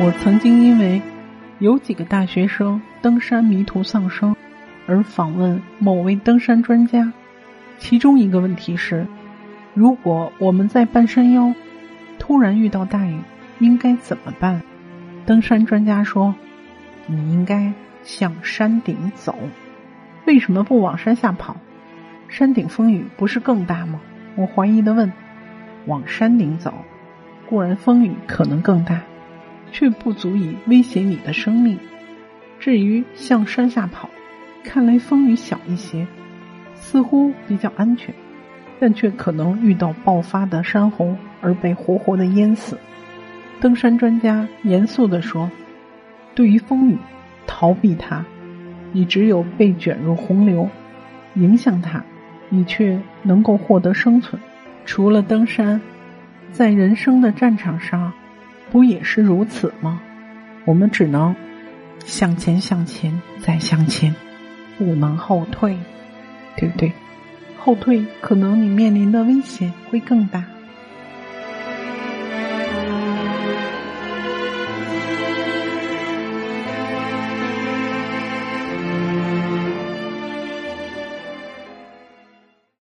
我曾经因为有几个大学生登山迷途丧生而访问某位登山专家，其中一个问题是：如果我们在半山腰突然遇到大雨，应该怎么办？登山专家说：“你应该向山顶走。为什么不往山下跑？山顶风雨不是更大吗？”我怀疑的问：“往山顶走，固然风雨可能更大。”却不足以威胁你的生命。至于向山下跑，看来风雨小一些，似乎比较安全，但却可能遇到爆发的山洪而被活活的淹死。登山专家严肃地说：“对于风雨，逃避它，你只有被卷入洪流；影响它，你却能够获得生存。除了登山，在人生的战场上。”不也是如此吗？我们只能向前，向前，再向前，不能后退，对不对？后退，可能你面临的危险会更大。